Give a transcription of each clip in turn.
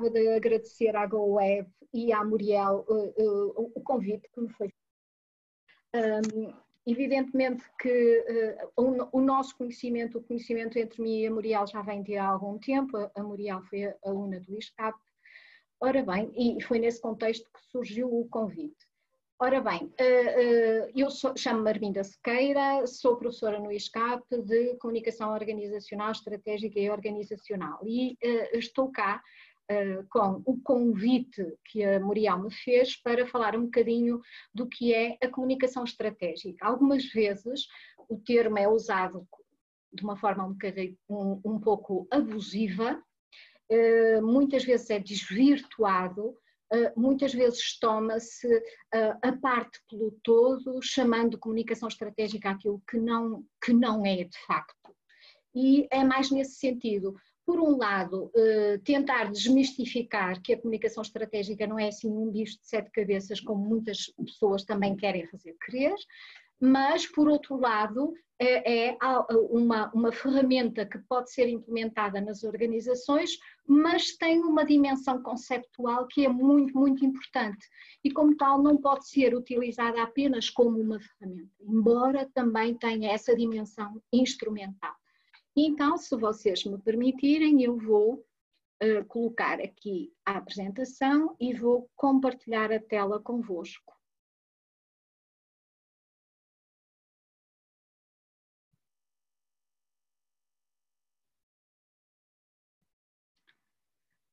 gostava de agradecer à GoWeb e à Muriel uh, uh, o convite que me foi um, evidentemente que uh, o, o, nosso conhecimento, o conhecimento entre mim e a Muriel já vem de há algum tempo, a, a Muriel foi aluna do ISCAP, ora bem, e foi nesse contexto que surgiu o convite. Ora bem, eu chamo-me Arminda Sequeira, sou professora no ISCAP de Comunicação Organizacional, Estratégica e Organizacional. E estou cá com o convite que a Muriel me fez para falar um bocadinho do que é a comunicação estratégica. Algumas vezes o termo é usado de uma forma um, um, um pouco abusiva, muitas vezes é desvirtuado, muitas vezes toma-se a parte pelo todo, chamando de comunicação estratégica aquilo que não, que não é de facto. E é mais nesse sentido por um lado, eh, tentar desmistificar que a comunicação estratégica não é assim um bicho de sete cabeças, como muitas pessoas também querem fazer crer, mas, por outro lado, é, é uma, uma ferramenta que pode ser implementada nas organizações, mas tem uma dimensão conceptual que é muito, muito importante e, como tal, não pode ser utilizada apenas como uma ferramenta, embora também tenha essa dimensão instrumental. Então, se vocês me permitirem, eu vou uh, colocar aqui a apresentação e vou compartilhar a tela convosco.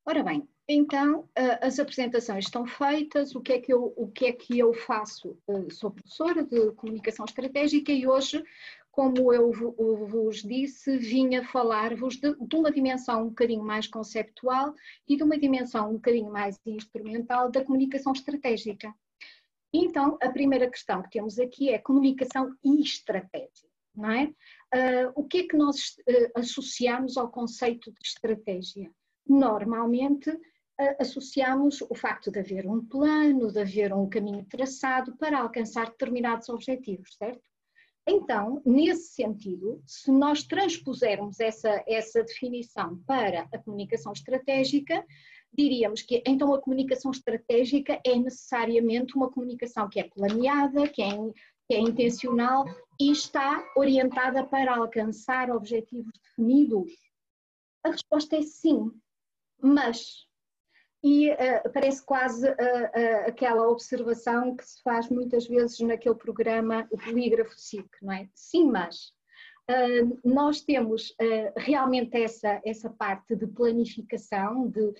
Ora bem, então as apresentações estão feitas, o que é que eu, o que é que eu faço? Sou professora de comunicação estratégica e hoje como eu vos disse, vinha falar-vos de, de, uma dimensão um bocadinho mais conceptual e de uma dimensão um bocadinho mais instrumental da comunicação estratégica. Então, a primeira questão que temos aqui é comunicação e estratégia, não é? Uh, o que é que nós uh, associamos ao conceito de estratégia? Normalmente, uh, associamos o facto de haver um plano, de haver um caminho traçado para alcançar determinados objetivos, certo? Então, nesse sentido, se nós transpusermos essa, essa definição para a comunicação estratégica, diríamos que então a comunicação estratégica é necessariamente uma comunicação que é planeada, que é, que é intencional e está orientada para alcançar objetivos definidos? A resposta é sim, mas e uh, parece quase uh, uh, aquela observação que se faz muitas vezes naquele programa, o polígrafo SIC, não é? Sim, mas nós temos realmente essa, essa parte de planificação, de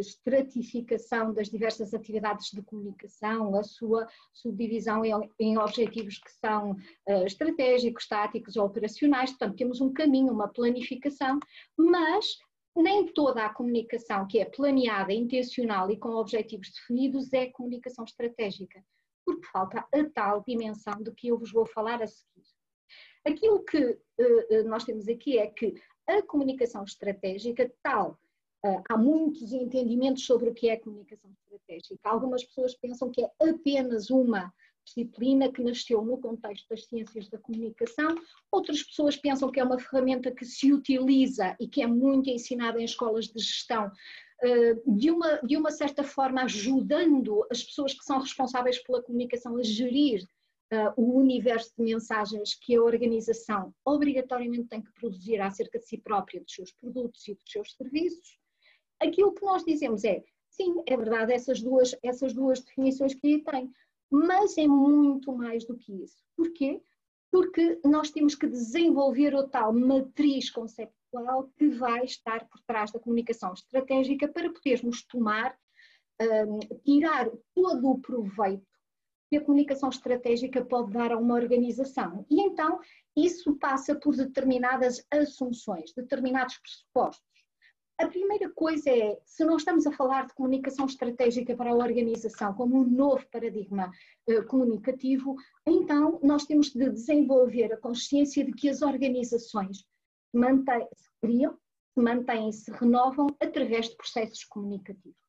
estratificação das diversas atividades de comunicação, a sua subdivisão em, em objetivos que são estratégicos, táticos ou operacionais, portanto temos um caminho, uma planificação, mas nem toda a comunicação que é planeada, intencional e com objetivos definidos é comunicação estratégica, porque falta a tal dimensão de que eu vos vou falar a seguir. Aquilo que uh, nós temos aqui é que a comunicação estratégica, tal, uh, há muitos entendimentos sobre o que é comunicação estratégica. Algumas pessoas pensam que é apenas uma disciplina que nasceu no contexto das ciências da comunicação. Outras pessoas pensam que é uma ferramenta que se utiliza e que é muito ensinada em escolas de gestão, eh, de uma, de uma certa forma ajudando as pessoas que são responsáveis pela comunicação a gerir uh, o universo de mensagens que a organização obrigatoriamente tem que produzir acerca de si própria, dos seus produtos e dos seus serviços. Aquilo que nós dizemos é, sim, é verdade, essas duas, essas duas definições que aí tem, mas é muito mais do que isso. Porquê? Porque nós temos que desenvolver o tal matriz conceptual que vai estar por trás da comunicação estratégica para podermos tomar, um, tirar todo o proveito que a comunicação estratégica pode dar a uma organização. E então isso passa por determinadas assunções, determinados pressupostos. A primeira coisa é, se nós estamos a falar de comunicação estratégica para a organização como um novo paradigma uh, comunicativo, então nós temos de desenvolver a consciência de que as organizações se criam, se mantêm, se renovam através de processos comunicativos.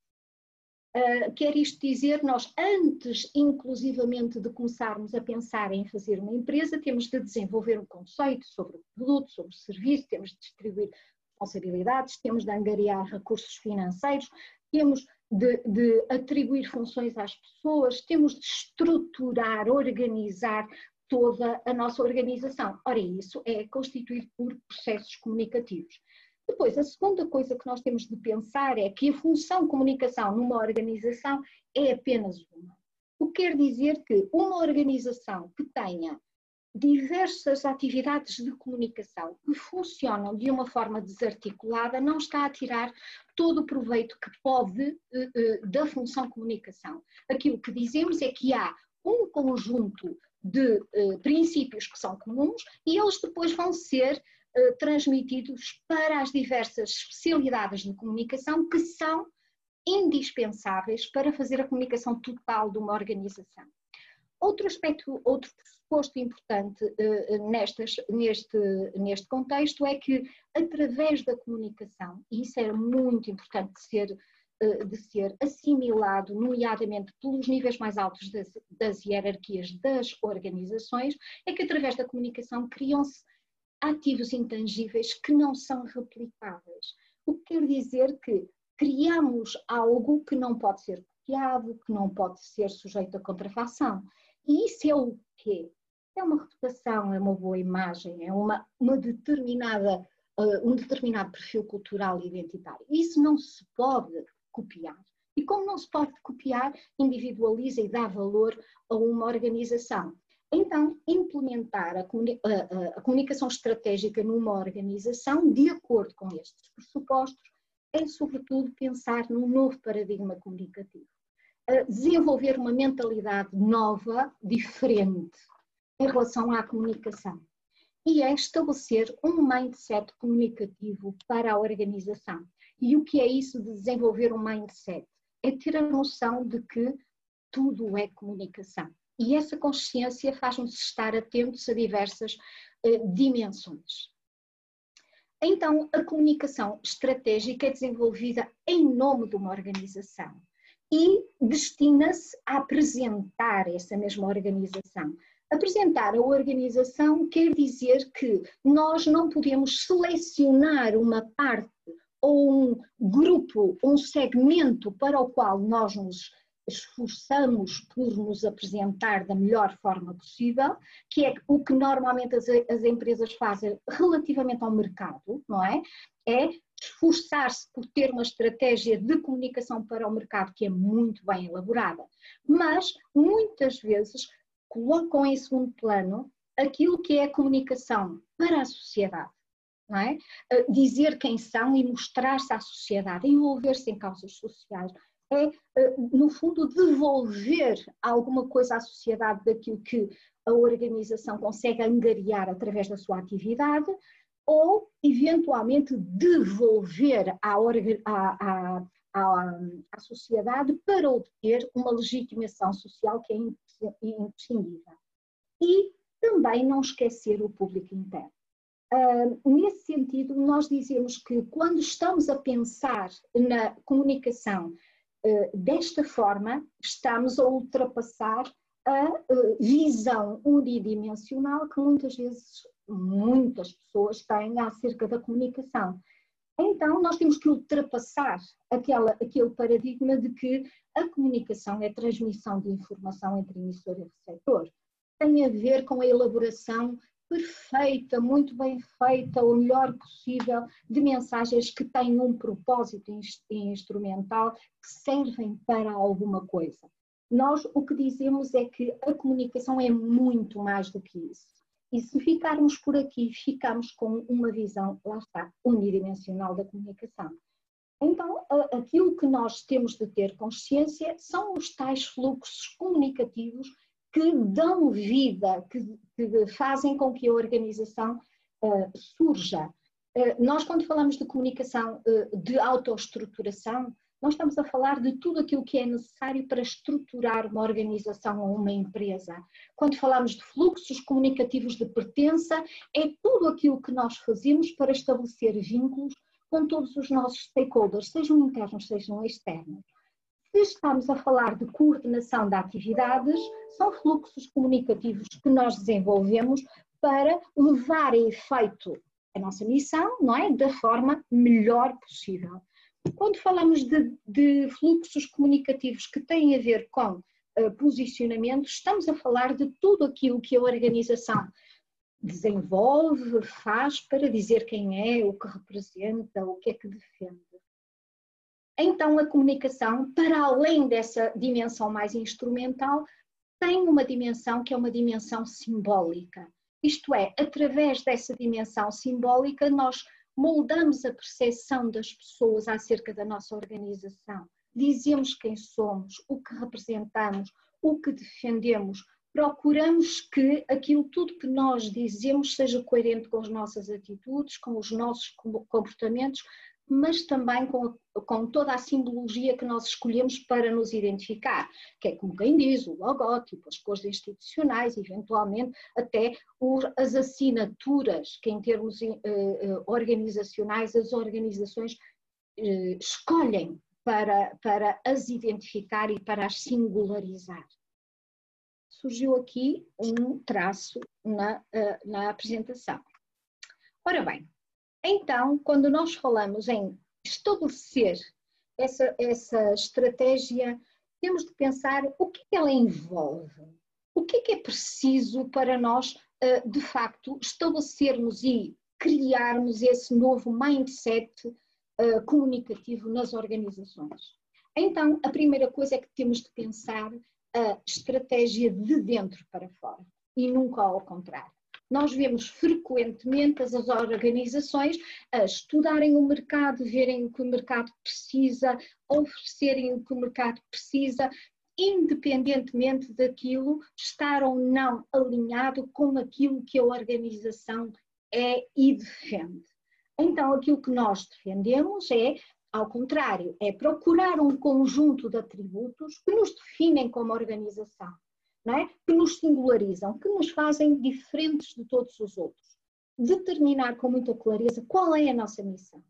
Uh, quer isto dizer, nós antes, inclusivamente, de começarmos a pensar em fazer uma empresa, temos de desenvolver um conceito sobre o produto, sobre o serviço, temos de distribuir responsabilidades, temos de angariar recursos financeiros, temos de, de, atribuir funções às pessoas, temos de estruturar, organizar toda a nossa organização. Ora, isso é constituído por processos comunicativos. Depois, a segunda coisa que nós temos de pensar é que a função comunicação numa organização é apenas uma. O que quer dizer que uma organização que tenha diversas atividades de comunicação que funcionam de uma forma desarticulada não está a tirar todo o proveito que pode eh, eh, da função comunicação. Aquilo que dizemos é que há um conjunto de eh, princípios que são comuns e eles depois vão ser transmitidos para as diversas especialidades de comunicação que são indispensáveis para fazer a comunicação total de uma organização. Outro aspecto, outro pressuposto importante uh, nestas, neste, neste contexto é que, através da comunicação, e isso é muito importante de ser, uh, de ser assimilado, nomeadamente pelos níveis mais altos das, das hierarquias das organizações, é que, através da comunicação, criam-se ativos intangíveis que não são replicáveis. O que quer dizer que criamos algo que não pode ser copiado, que não pode ser sujeito a contrafação. E isso é o quê? É uma reputação, é uma boa imagem, é uma, uma determinada, uh, um determinado perfil cultural e identitário. Isso não se pode copiar. E como não se pode copiar, individualiza e dá valor a uma organização. Então, implementar a, comuni a, a, comunicação estratégica numa organização, de acordo com estes pressupostos, é, sobretudo, pensar num novo paradigma comunicativo desenvolver uma mentalidade nova, diferente, em relação à comunicação. E é estabelecer um mindset comunicativo para a organização. E o que é isso de desenvolver um mindset? É ter a noção de que tudo é comunicação. E essa consciência faz-nos estar atentos a diversas uh, dimensões. Então, a comunicação estratégica é desenvolvida em nome de uma organização e destina-se a apresentar essa mesma organização. Apresentar a organização quer dizer que nós não podemos selecionar uma parte ou um grupo, um segmento para o qual nós nos esforçamos por nos apresentar da melhor forma possível, que é o que normalmente as, as empresas fazem relativamente ao mercado, não é? É esforçar-se por ter uma estratégia de comunicação para o mercado que é muito bem elaborada, mas muitas vezes colocam em segundo plano aquilo que é a comunicação para a sociedade. É? Dizer quem são e mostrar-se à sociedade, envolver-se em causas sociais, é, no fundo, devolver alguma coisa à sociedade daquilo que a organização consegue angariar através da sua atividade, ou eventualmente devolver à, à, à, à, sociedade para obter uma legitimação social que é imprescindível. E também não esquecer o público interno. Uh, nesse sentido, nós dizemos que quando estamos a pensar na comunicação uh, desta forma, estamos a ultrapassar a visão unidimensional que muitas vezes muitas pessoas têm acerca da comunicação. Então, nós temos que ultrapassar aquela, aquele paradigma de que a comunicação é transmissão de informação entre emissor e receptor. Tem a ver com a elaboração perfeita, muito bem feita, o melhor possível, de mensagens que têm um propósito instrumental, que servem para alguma coisa. Nós o que dizemos é que a comunicação é muito mais do que isso. E se ficarmos por aqui, ficamos com uma visão, lá está, unidimensional da comunicação. Então, aquilo que nós temos de ter consciência são os tais fluxos comunicativos que dão vida, que, que fazem com que a organização uh, surja. Uh, nós, quando falamos de comunicação uh, de autoestruturação, nós estamos a falar de tudo aquilo que é necessário para estruturar uma organização ou uma empresa. Quando falamos de fluxos comunicativos de pertença, é tudo aquilo que nós fazemos para estabelecer vínculos com todos os nossos stakeholders, sejam internos, sejam externos. Se estamos a falar de coordenação de atividades, são fluxos comunicativos que nós desenvolvemos para levar a efeito a nossa missão, não é? Da forma melhor possível. Quando falamos de, de fluxos comunicativos que têm a ver com uh, posicionamento, estamos a falar de tudo aquilo que a organização desenvolve, faz para dizer quem é, o que representa, o que é que defende. Então, a comunicação, para além dessa dimensão mais instrumental, tem uma dimensão que é uma dimensão simbólica. Isto é, através dessa dimensão simbólica, nós moldamos a percepção das pessoas acerca da nossa organização. Dizemos quem somos, o que representamos, o que defendemos, procuramos que aquilo tudo que nós dizemos seja coerente com as nossas atitudes, com os nossos comportamentos, mas também com, com, toda a simbologia que nós escolhemos para nos identificar, que é como quem diz, o logótipo, as cores institucionais, eventualmente até as assinaturas, que em termos uh, uh, organizacionais as organizações uh, escolhem para, para as identificar e para as singularizar. Surgiu aqui um traço na, na apresentação. Ora bem, então, quando nós falamos em estabelecer essa, essa estratégia, temos de pensar o que ela envolve, o que é, que é preciso para nós, eh, de facto, estabelecermos e criarmos esse novo mindset eh, comunicativo nas organizações. Então, a primeira coisa é que temos de pensar a estratégia de dentro para fora e nunca ao contrário nós vemos frequentemente as organizações a estudarem o mercado, verem o que o mercado precisa, oferecerem o que o mercado precisa, independentemente daquilo estar ou não alinhado com aquilo que a organização é e defende. Então, aquilo que nós defendemos é, ao contrário, é procurar um conjunto de atributos que nos definem como organização é? que nos singularizam, que nos fazem diferentes de todos os outros. Determinar com muita clareza qual é a nossa missão.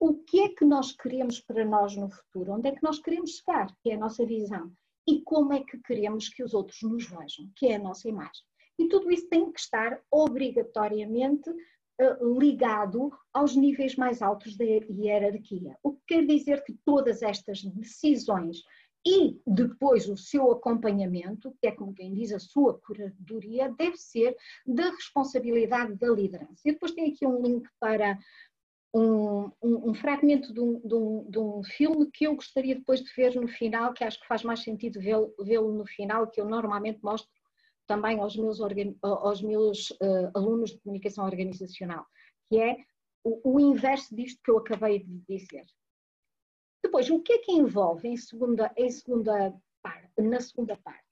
O que é que nós queremos para nós no futuro? Onde é que nós queremos chegar? Que é a nossa visão. E como é que queremos que os outros nos vejam? Que é a nossa imagem. E tudo isso tem que estar obrigatoriamente uh, ligado aos níveis mais altos da hierarquia. O que quer dizer que todas estas decisões e depois o seu acompanhamento, que é como quem diz a sua curadoria, deve ser da responsabilidade da liderança. E depois tem aqui um link para um, um, um fragmento de um, de, de um, filme que eu gostaria depois de ver no final, que acho que faz mais sentido vê-lo no final, que eu normalmente mostro também aos meus, aos meus uh, alunos de comunicação organizacional, que é o, o inverso disto que eu acabei de dizer. Depois, o que é que envolve em segunda, em segunda parte, na segunda parte?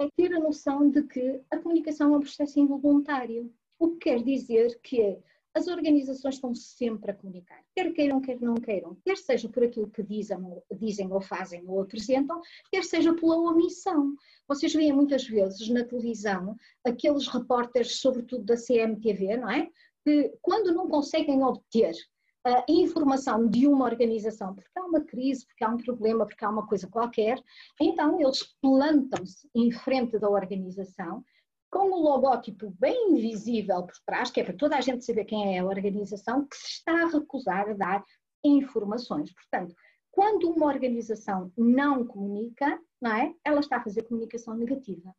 É ter a noção de que a comunicação é um processo involuntário. O que quer dizer que as organizações estão sempre a comunicar, quer queiram, quer não queiram, quer seja por aquilo que dizem, dizem ou fazem ou apresentam, quer seja pela omissão. Vocês veem muitas vezes na televisão aqueles repórteres, sobretudo da CMTV, não é? Que quando não conseguem obter a informação de uma organização, porque há uma crise, porque há um problema, porque há uma coisa qualquer, então eles plantam-se em frente da organização com o logótipo bem visível por trás, que é para toda a gente saber quem é a organização, que se está a recusar a dar informações. Portanto, quando uma organização não comunica, não é? ela está a fazer comunicação negativa.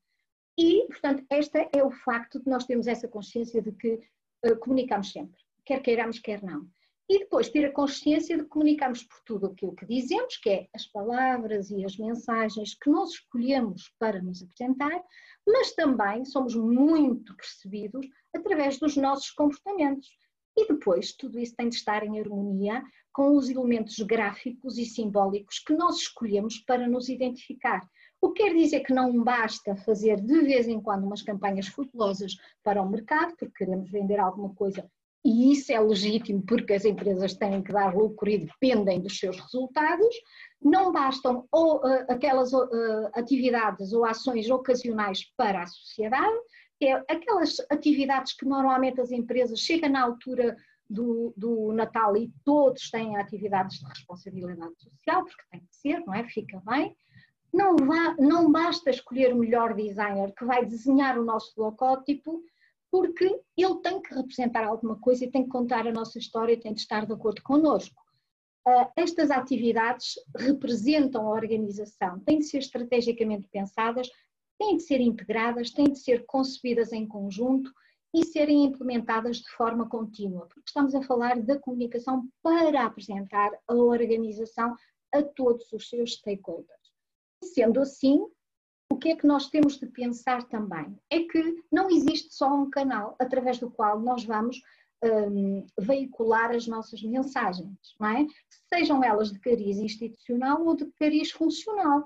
E, portanto, este é o facto de nós termos essa consciência de que uh, comunicamos sempre, quer queiramos, quer não e depois ter a consciência de comunicarmos por tudo aquilo que dizemos, que é as palavras e as mensagens que nós escolhemos para nos apresentar, mas também somos muito percebidos através dos nossos comportamentos. E depois tudo isso tem de estar em harmonia com os elementos gráficos e simbólicos que nós escolhemos para nos identificar. O que quer dizer que não basta fazer de vez em quando umas campanhas futbolosas para o mercado, porque queremos vender alguma coisa e isso é legítimo porque as empresas têm que dar lucro e dependem dos seus resultados, não bastam ou, uh, aquelas uh, atividades ou ações ocasionais para a sociedade, é aquelas atividades que normalmente as empresas chegam na altura do, do, Natal e todos têm atividades de responsabilidade social, porque tem que ser, não é? Fica bem. Não, vá, não basta escolher o melhor designer que vai desenhar o nosso logótipo porque ele tem que representar alguma coisa e tem que contar a nossa história e tem de estar de acordo connosco. estas atividades representam a organização, têm de ser estrategicamente pensadas, têm de ser integradas, têm de ser concebidas em conjunto e serem implementadas de forma contínua, porque estamos a falar da comunicação para apresentar a organização a todos os seus stakeholders. Sendo assim, que é que nós temos de pensar também? É que não existe só um canal através do qual nós vamos um, veicular as nossas mensagens, não é? Sejam elas de cariz institucional ou de cariz funcional.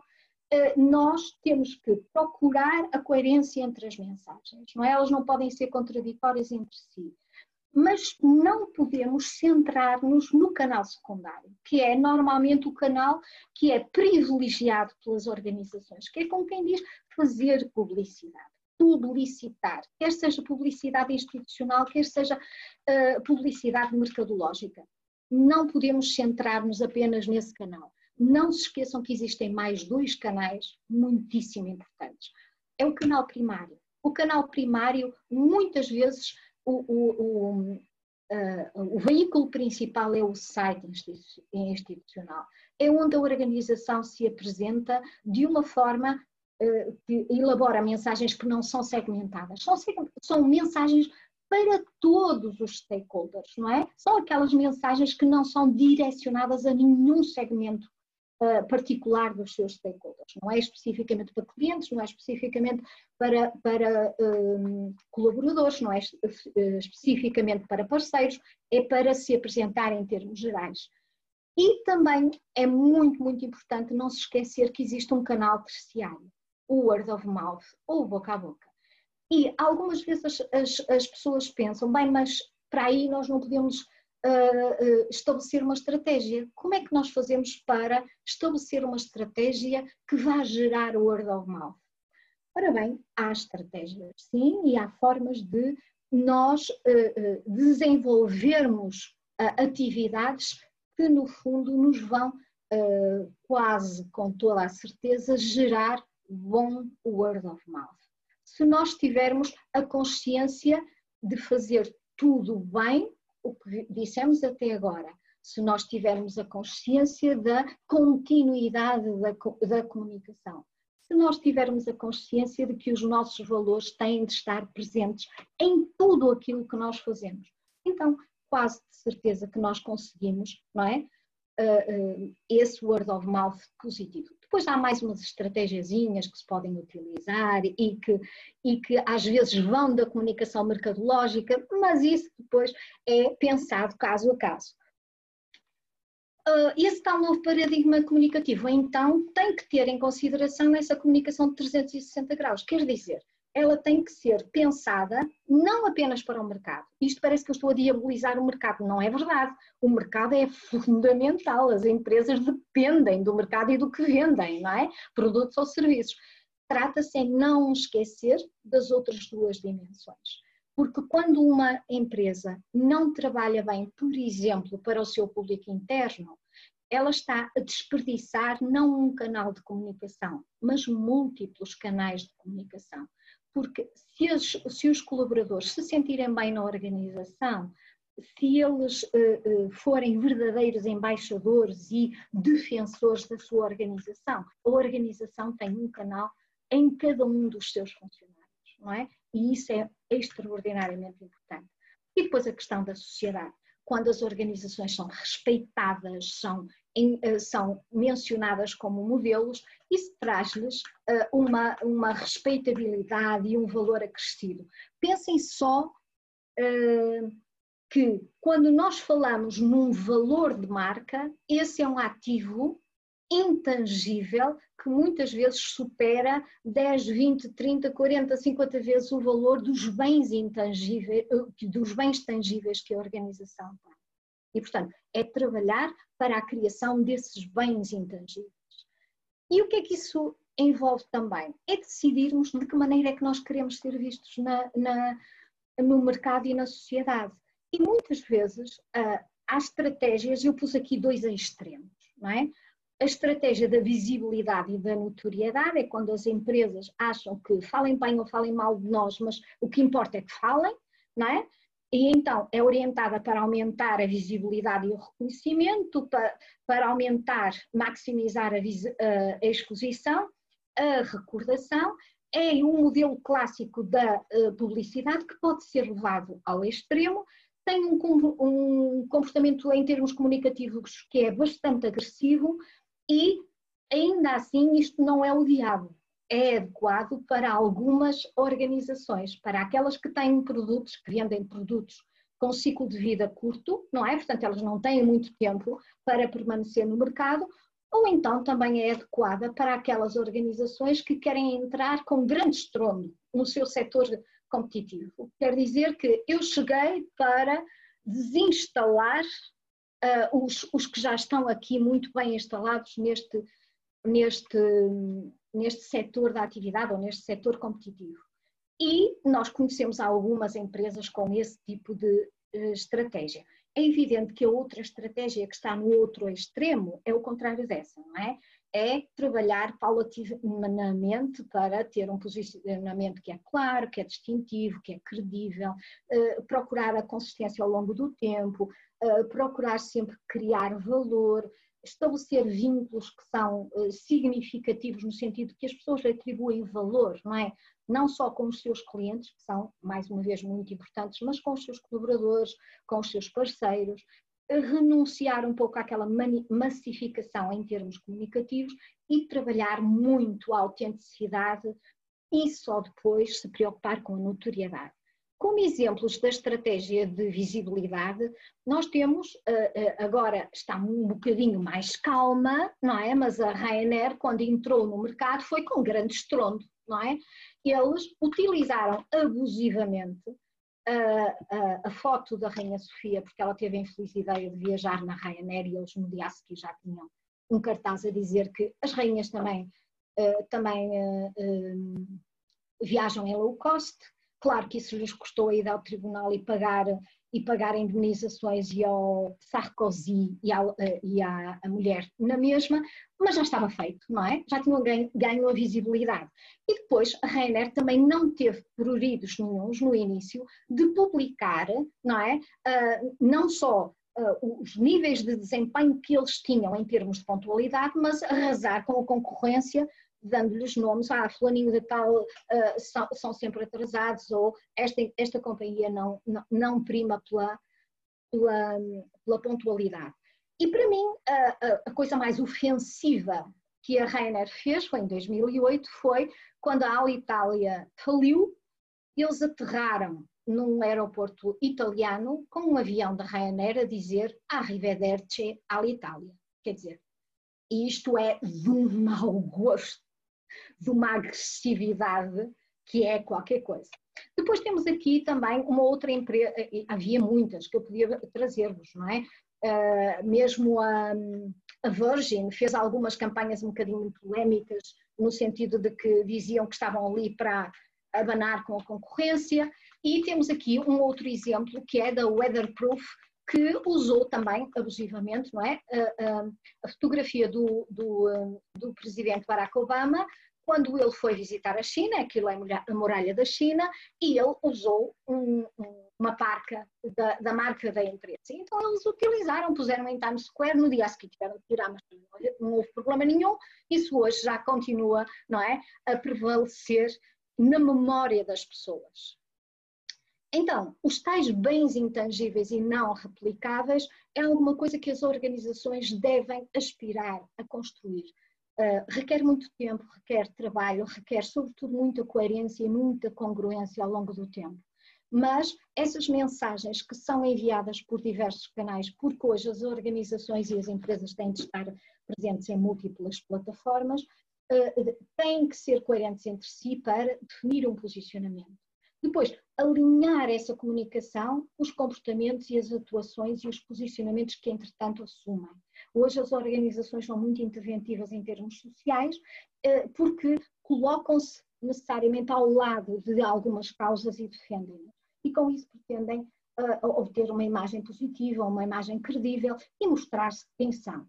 Uh, nós temos que procurar a coerência entre as mensagens, não é? Elas não podem ser contraditórias entre si. Mas não podemos centrar-nos no canal secundário, que é normalmente o canal que é privilegiado pelas organizações, que é como quem diz fazer publicidade publicitar, quer seja publicidade institucional, quer seja uh, publicidade mercadológica. Não podemos centrar-nos apenas nesse canal. Não se esqueçam que existem mais dois canais muitíssimo importantes. É o canal primário. O canal primário, muitas vezes, o, o, o, uh, o veículo principal é o site institucional. É onde a organização se apresenta de uma forma eh, que elabora mensagens que não são segmentadas, são, são mensagens para todos os stakeholders, não é? São aquelas mensagens que não são direcionadas a nenhum segmento uh, particular dos seus stakeholders, não é especificamente para clientes, não é especificamente para, para um, colaboradores, não é especificamente para parceiros, é para se apresentar em termos gerais. E também é muito, muito importante não se esquecer que existe um canal terciário o word of mouth ou boca a boca. E algumas vezes as, as, as pessoas pensam, bem, mas para aí nós não podemos uh, uh, estabelecer uma estratégia. Como é que nós fazemos para estabelecer uma estratégia que vá gerar o word of mouth? Ora bem, há estratégias, sim, e há formas de nós uh, desenvolvermos atividades que, no fundo, nos vão quase com toda a certeza gerar bom word of mouth. Se nós tivermos a consciência de fazer tudo bem, o que dissemos até agora, se nós tivermos a consciência da continuidade da, da comunicação, se nós tivermos a consciência de que os nossos valores têm de estar presentes em tudo aquilo que nós fazemos, então quase de certeza que nós conseguimos, não é? Uh, uh, esse word of mouth positivo. Depois há mais umas estratégiazinhas que se podem utilizar e que, e que às vezes vão da comunicação mercadológica, mas isso depois é pensado caso a caso. Uh, esse tal novo paradigma comunicativo, então, tem que ter em consideração essa comunicação de 360 graus. Quer dizer, ela tem que ser pensada não apenas para o mercado. Isto parece que eu estou a diabolizar o mercado, não é verdade. O mercado é fundamental, as empresas dependem do mercado e do que vendem, não é? Produtos ou serviços. Trata-se em não esquecer das outras duas dimensões. Porque quando uma empresa não trabalha bem, por exemplo, para o seu público interno, ela está a desperdiçar não um canal de comunicação, mas múltiplos canais de comunicação porque se, se os colaboradores se sentirem bem na organização, se eles uh, uh, forem verdadeiros embaixadores e defensores da sua organização, a organização tem um canal em cada um dos seus funcionários, não é? E isso é extraordinariamente importante. E depois a questão da sociedade. Quando as organizações são respeitadas, são em, eh, são mencionadas como modelos, isso traz-lhes uh, uma, uma respeitabilidade e um valor acrescido. Pensem só uh, que quando nós falamos num valor de marca, esse é um ativo intangível que muitas vezes supera 10, 20, 30, 40, 50 vezes o valor dos bens intangíveis, dos bens tangíveis que a organização tem. E, portanto, é trabalhar para a criação desses bens intangíveis. E o que é que isso envolve também? É decidirmos de que maneira é que nós queremos ser vistos na, na, no mercado e na sociedade. E muitas vezes uh, há estratégias, eu pus aqui dois extremos, não é? A estratégia da visibilidade e da notoriedade é quando as empresas acham que falem bem ou falem mal de nós, mas o que importa é que falem, não é? E então é orientada para aumentar a visibilidade e o reconhecimento, para, para aumentar, maximizar a, a, a exposição, a recordação é um modelo clássico da uh, publicidade que pode ser levado ao extremo, tem um, um, comportamento em termos comunicativos que é bastante agressivo e ainda assim isto não é o diabo. É adequado para algumas organizações, para aquelas que têm produtos, que vendem produtos com ciclo de vida curto, não é? Portanto, elas não têm muito tempo para permanecer no mercado, ou então também é adequada para aquelas organizações que querem entrar com grande estrondo no seu setor competitivo. Quer dizer que eu cheguei para desinstalar uh, os, os que já estão aqui muito bem instalados neste, neste, neste setor da atividade ou neste setor competitivo. E nós conhecemos algumas empresas com esse tipo de uh, estratégia. É evidente que a outra estratégia que está no outro extremo é o contrário dessa, não é? É trabalhar paulatinamente para ter um posicionamento que é claro, que é distintivo, que é credível, uh, procurar a consistência ao longo do tempo, uh, procurar sempre criar valor, estabelecer vínculos que são uh, significativos no sentido que as pessoas atribuem valor, não é? não só com os seus clientes, que são, mais uma vez, muito importantes, mas com os seus colaboradores, com os seus parceiros, renunciar um pouco àquela massificação em termos comunicativos e trabalhar muito a autenticidade e só depois se preocupar com a notoriedade. Como exemplos da estratégia de visibilidade, nós temos, eh, eh, agora está um bocadinho mais calma, não é? Mas a Ryanair, quando entrou no mercado, foi com grande estrondo, não é? eles utilizaram abusivamente a, a, a, foto da Rainha Sofia, porque ela teve a infeliz ideia de viajar na Ryanair e eles no dia seguir já tinham um cartaz a dizer que as rainhas também, também viajam em low cost. Claro que isso lhes custou a ir ao tribunal e pagar e pagar indemnizações e ao Sarkozy e, ao, eh, e à, mulher na mesma, mas já estava feito, não é? Já tinham ganho, ganho a visibilidade. E depois a Rainer também não teve pruridos nenhums no início de publicar, não é? Uh, não só Uh, os níveis de desempenho que eles tinham em termos de pontualidade, mas arrasar com a concorrência dando-lhes nomes, ah, fulaninho de tal uh, são, são, sempre atrasados, ou esta, esta companhia não, não, não prima pela, pela, pela, pontualidade. E para mim, a, a, coisa mais ofensiva que a Ryanair fez foi em 2008, foi quando a Alitalia faliu, eles aterraram num aeroporto italiano com um avião da Ryanair a dizer Arrivederci all'Italia. Quer dizer, isto é de um mau gosto de uma agressividade que é qualquer coisa. Depois temos aqui também uma outra empresa, havia muitas que eu podia trazer-vos, não é? Uh, mesmo a, a, Virgin fez algumas campanhas um bocadinho polémicas, no sentido de que diziam que estavam ali para abanar com a concorrência, e temos aqui um outro exemplo que é da Weatherproof, que usou também abusivamente não é? a, a, a fotografia do, do, do presidente Barack Obama quando ele foi visitar a China, aquilo é a muralha da China, e ele usou um, uma parca da, da, marca da empresa. Então eles utilizaram, puseram em Times Square, no dia a seguir tiveram que tirar, mas não houve problema nenhum, isso hoje já continua, não é, a prevalecer na memória das pessoas. Então, os tais bens intangíveis e não replicáveis é alguma coisa que as organizações devem aspirar a construir. Uh, requer muito tempo, requer trabalho, requer sobretudo muita coerência e muita congruência ao longo do tempo. Mas essas mensagens que são enviadas por diversos canais, porque hoje as organizações e as empresas têm de estar presentes em múltiplas plataformas, uh, têm que ser coerentes entre si para definir um posicionamento. Depois, alinhar essa comunicação, os comportamentos e as atuações e os posicionamentos que, entretanto, assumem. Hoje as organizações são muito interventivas em termos sociais, eh, porque colocam-se necessariamente ao lado de algumas causas e defendem-nas. E com isso pretendem uh, obter uma imagem positiva, uma imagem credível e mostrar-se quem são.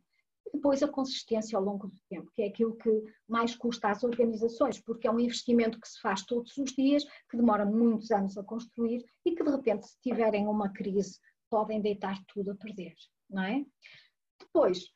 depois a consistência ao longo do tempo, que é aquilo que mais custa às organizações, porque é um investimento que se faz todos os dias, que demora muitos anos a construir e que de repente, se tiverem uma crise, podem deitar tudo a perder, não é? Depois,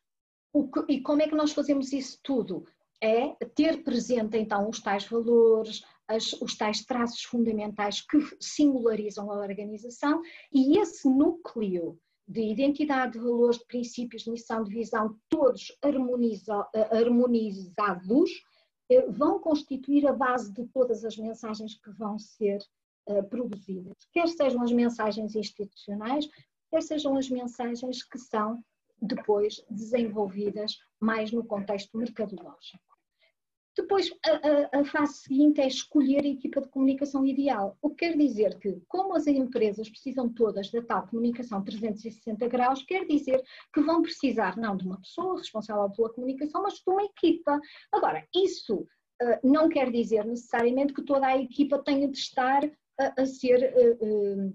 que, e como é que nós fazemos isso tudo? É ter presente então os tais valores, as, os tais traços fundamentais que singularizam a organização e esse núcleo de identidade, de valores, de princípios, de missão, de visão, todos harmoniza, harmonizados, eh, vão constituir a base de todas as mensagens que vão ser uh, produzidas, quer sejam as mensagens institucionais, quer sejam as mensagens que são depois desenvolvidas mais no contexto mercadológico. Depois, a, a, a, fase seguinte é escolher a equipa de comunicação ideal. O que quer dizer que, como as empresas precisam todas da tal comunicação 360 graus, quer dizer que vão precisar não de uma pessoa responsável pela comunicação, mas de uma equipa. Agora, isso uh, não quer dizer necessariamente que toda a equipa tenha de estar a, a ser uh, uh,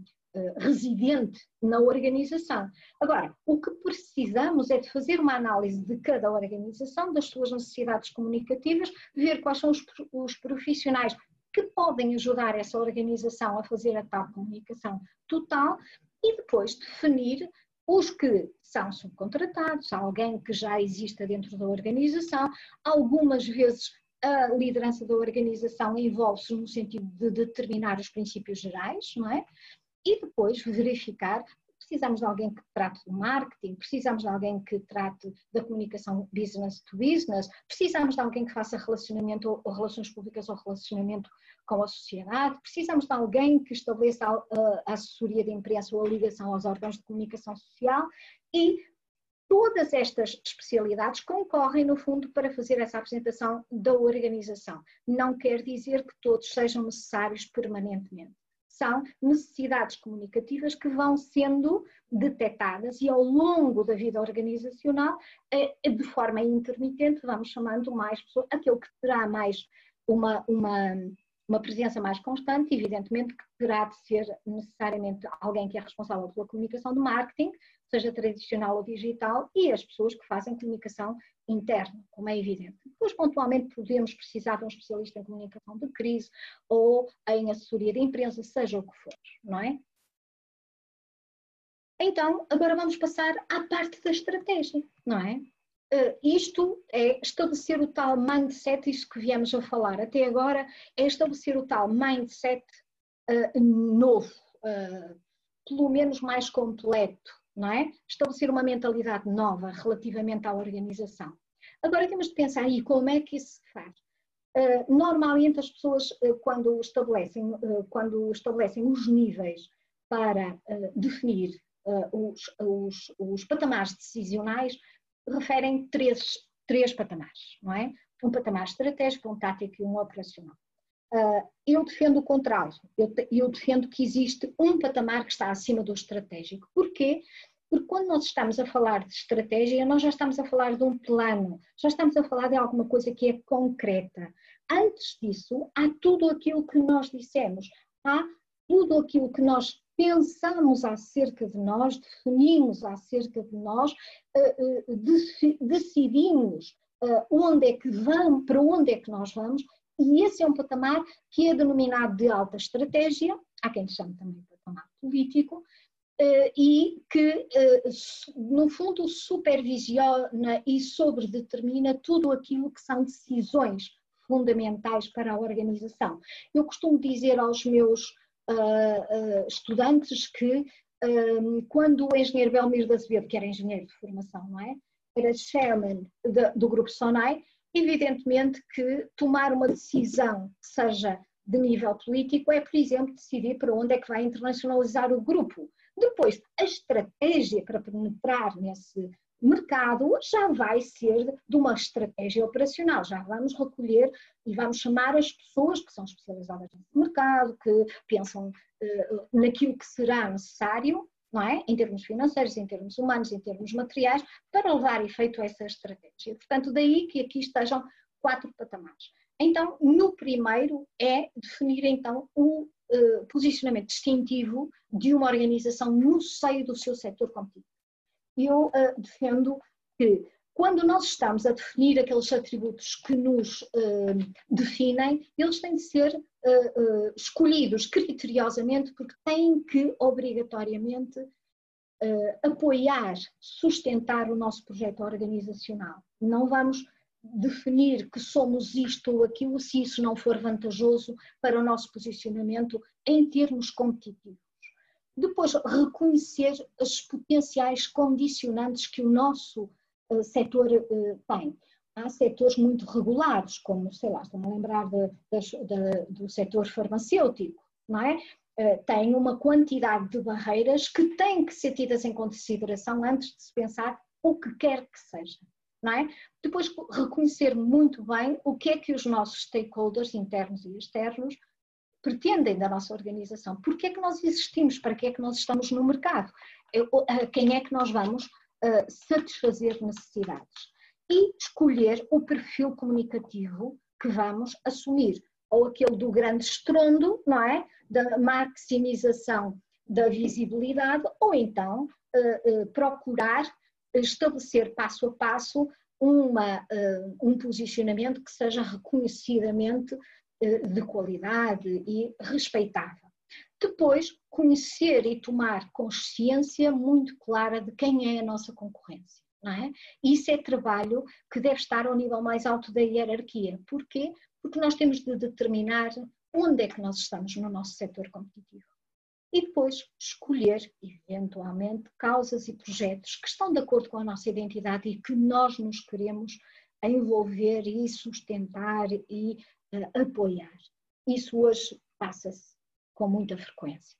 residente na organização. Agora, o que precisamos é de fazer uma análise de cada organização, das suas necessidades comunicativas, ver quais são os, os profissionais que podem ajudar essa organização a fazer a tal comunicação total e depois definir os que são subcontratados, alguém que já exista dentro da organização, algumas vezes a liderança da organização envolve-se no sentido de determinar os princípios gerais, não é? E depois verificar precisamos de alguém que trate do marketing, precisamos de alguém que trate da comunicação business to business, precisamos de alguém que faça relacionamento ou relações públicas ou relacionamento com a sociedade, precisamos de alguém que estabeleça a, assessoria de imprensa ou a ligação aos órgãos de comunicação social e todas estas especialidades concorrem no fundo para fazer essa apresentação da organização. Não quer dizer que todos sejam necessários permanentemente são necessidades comunicativas que vão sendo detectadas e ao longo da vida organizacional, eh, de forma intermitente, vamos chamando mais pessoas, aquele que terá mais uma, uma, uma presença mais constante, evidentemente que terá de ser necessariamente alguém que é responsável pela comunicação de marketing, seja tradicional ou digital, e as pessoas que fazem comunicação interna, como é evidente. Depois, pontualmente, podemos precisar de um especialista em comunicação de crise ou em assessoria de imprensa, seja o que for, não é? Então, agora vamos passar à parte da estratégia, não é? Uh, isto é estabelecer o tal mindset, isto que viemos a falar até agora, é estabelecer o tal mindset uh, novo, uh, pelo menos mais completo, não é? Estabelecer uma mentalidade nova relativamente à organização. Agora temos de pensar aí como é que isso se faz. Uh, normalmente as pessoas uh, quando estabelecem uh, quando estabelecem os níveis para definir os, os, os, patamares decisionais referem três, três patamares, não é? Um patamar estratégico, um tático e um operacional. Eu defendo o contrário, eu, eu defendo que existe um patamar que está acima do estratégico. Porquê? Porque quando nós estamos a falar de estratégia, nós já estamos a falar de um plano, já estamos a falar de alguma coisa que é concreta. Antes disso, há tudo aquilo que nós dissemos, há tudo aquilo que nós pensamos acerca de nós, definimos acerca de nós, eh, eh, decidimos onde é que vamos, para onde é que nós vamos, e esse é um patamar que é denominado de alta estratégia, há quem chame também de patamar político, eh, e que, eh, no fundo, supervisiona e sobredetermina tudo aquilo que são decisões fundamentais para a organização. Eu costumo dizer aos meus uh, estudantes que quando o engenheiro Belmiro da Azevedo, que era engenheiro de formação, não é? Era chairman do grupo SONAI, evidentemente que tomar uma decisão que seja de nível político é, por exemplo, decidir para onde é que vai internacionalizar o grupo. Depois, a estratégia para penetrar nesse mercado já vai ser de uma estratégia operacional. Já vamos recolher e vamos chamar as pessoas que são especializadas nesse mercado, que pensam uh, naquilo que será necessário, não é? Em termos financeiros, em termos humanos, em termos materiais, para levar efeito a essa estratégia. Portanto, daí que aqui estejam quatro patamares. Então, no primeiro é definir então o uh, posicionamento distintivo de uma organização no seio do seu setor competitivo. Eu uh, defendo que quando nós estamos a definir aqueles atributos que nos uh, definem, eles têm de ser uh, uh, escolhidos criteriosamente porque têm que obrigatoriamente apoiar, sustentar o nosso projeto organizacional. Não vamos definir que somos isto ou aquilo se isso não for vantajoso para o nosso posicionamento em termos competitivos. Depois, reconhecer as potenciais condicionantes que o nosso setor uh, tem. Há setores muito regulados, como, sei lá, estou a lembrar de, de, de, do setor farmacêutico, não é? Uh, tem uma quantidade de barreiras que têm que ser tidas em consideração antes de se pensar o que quer que seja. Não é? Depois, reconhecer muito bem o que é que os nossos stakeholders internos e externos pretendem da nossa organização. Por que é que nós existimos? Para que é que nós estamos no mercado? Quem é que nós vamos satisfazer necessidades? E escolher o perfil comunicativo que vamos assumir. Ou aquele do grande estrondo, não é? Da maximização da visibilidade, ou então procurar estabelecer passo a passo uma, um posicionamento que seja reconhecidamente eh, de qualidade e respeitável. Depois, conhecer e tomar consciência muito clara de quem é a nossa concorrência. Não é? Isso é trabalho que deve estar ao nível mais alto da hierarquia. Porquê? Porque nós temos de determinar onde é que nós estamos no nosso setor competitivo. E depois escolher, eventualmente, causas e projetos que estão de acordo com a nossa identidade e que nós nos queremos envolver e sustentar e uh, apoiar. Isso hoje passa-se com muita frequência.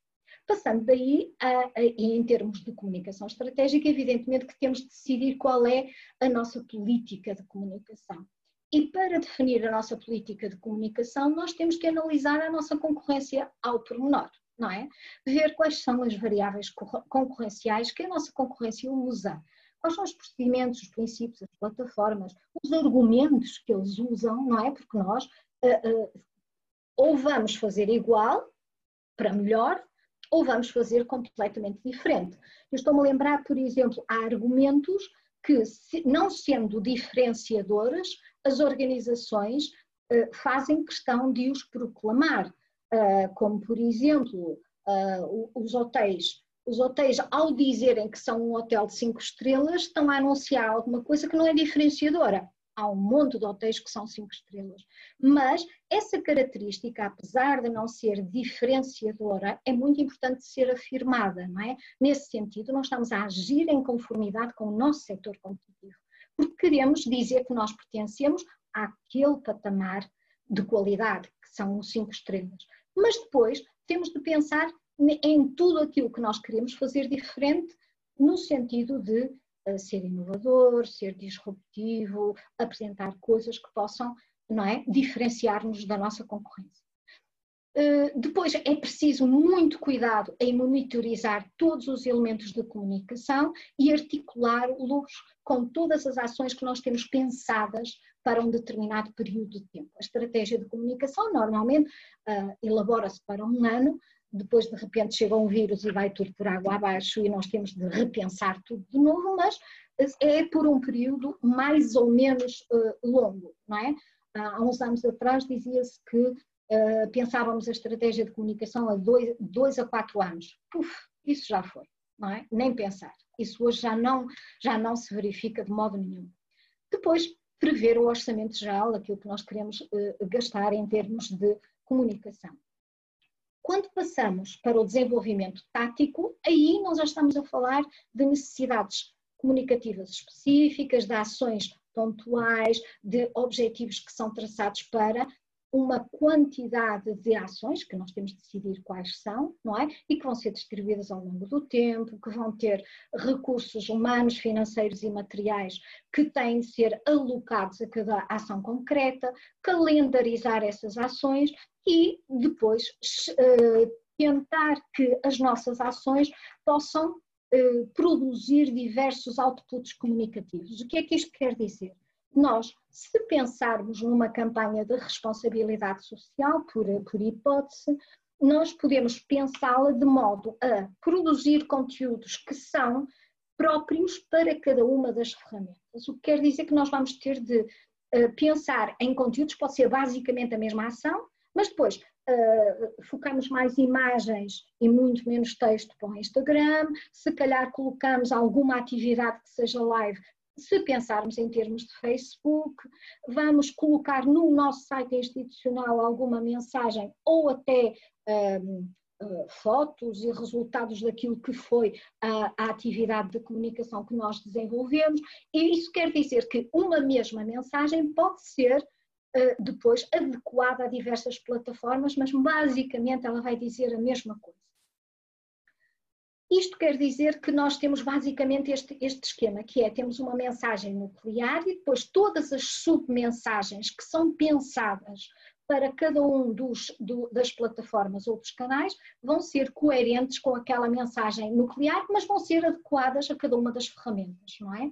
Passando daí, a, a, em termos de comunicação estratégica, evidentemente que temos de decidir qual é a nossa política de comunicação. E para definir a nossa política de comunicação, nós temos que analisar a nossa concorrência ao pormenor, não é? Ver quais são as variáveis concorrenciais que a nossa concorrência usa, quais são os procedimentos, os princípios, as plataformas, os argumentos que eles usam, não é? Porque nós uh, ou vamos fazer igual, para melhor, ou vamos fazer completamente diferente. Eu estou-me a lembrar, por exemplo, há argumentos que, não sendo diferenciadores, as organizações uh, fazem questão de os proclamar, uh, como, por exemplo, uh, os hotéis. Os hotéis, ao dizerem que são um hotel de cinco estrelas, estão a anunciar alguma coisa que não é diferenciadora há um monte de hotéis que são cinco estrelas. Mas essa característica, apesar de não ser diferenciadora, é muito importante ser afirmada, não é? Nesse sentido, nós estamos a agir em conformidade com o nosso setor competitivo, porque queremos dizer que nós pertencemos àquele patamar de qualidade, que são os cinco estrelas. Mas depois temos de pensar em tudo aquilo que nós queremos fazer diferente, no sentido de ser inovador, ser disruptivo, apresentar coisas que possam não é, diferenciar-nos da nossa concorrência. Uh, depois é preciso muito cuidado em monitorizar todos os elementos de comunicação e articulá-los com todas as ações que nós temos pensadas para um determinado período de tempo. A estratégia de comunicação normalmente uh, elabora-se para um ano, depois de repente chega um vírus e vai tudo por água abaixo e nós temos de repensar tudo de novo, mas é por um período mais ou menos uh, longo, não é? Há uns anos atrás dizia-se que uh, pensávamos a estratégia de comunicação a dois, dois a quatro anos. Puf, isso já foi, não é? Nem pensar. Isso hoje já não, já não se verifica de modo nenhum. Depois, prever o orçamento geral, aquilo que nós queremos uh, gastar em termos de comunicação. Quando passamos para o desenvolvimento tático, aí nós já estamos a falar de necessidades comunicativas específicas, de ações pontuais, de objetivos que são traçados para uma quantidade de ações que nós temos de decidir quais são, não é? E que vão ser distribuídas ao longo do tempo, que vão ter recursos humanos, financeiros e materiais que têm de ser alocados a cada ação concreta, calendarizar essas ações e depois uh, tentar que as nossas ações possam uh, produzir diversos outputs comunicativos. O que é que isto quer dizer? Nós, se pensarmos numa campanha de responsabilidade social, por, por hipótese, nós podemos pensá-la de modo a produzir conteúdos que são próprios para cada uma das ferramentas. O que quer dizer que nós vamos ter de uh, pensar em conteúdos, pode ser basicamente a mesma ação, mas depois uh, focamos mais imagens e muito menos texto para o Instagram, se calhar colocamos alguma atividade que seja live se pensarmos em termos de Facebook, vamos colocar no nosso site institucional alguma mensagem ou até um, uh, fotos e resultados daquilo que foi a, a, atividade de comunicação que nós desenvolvemos, e isso quer dizer que uma mesma mensagem pode ser uh, depois adequada a diversas plataformas, mas basicamente ela vai dizer a mesma coisa. Isto quer dizer que nós temos basicamente este, este esquema, que é temos uma mensagem nuclear e depois todas as submensagens que são pensadas para cada um dos, do, das plataformas ou dos canais vão ser coerentes com aquela mensagem nuclear, mas vão ser adequadas a cada uma das ferramentas, não é?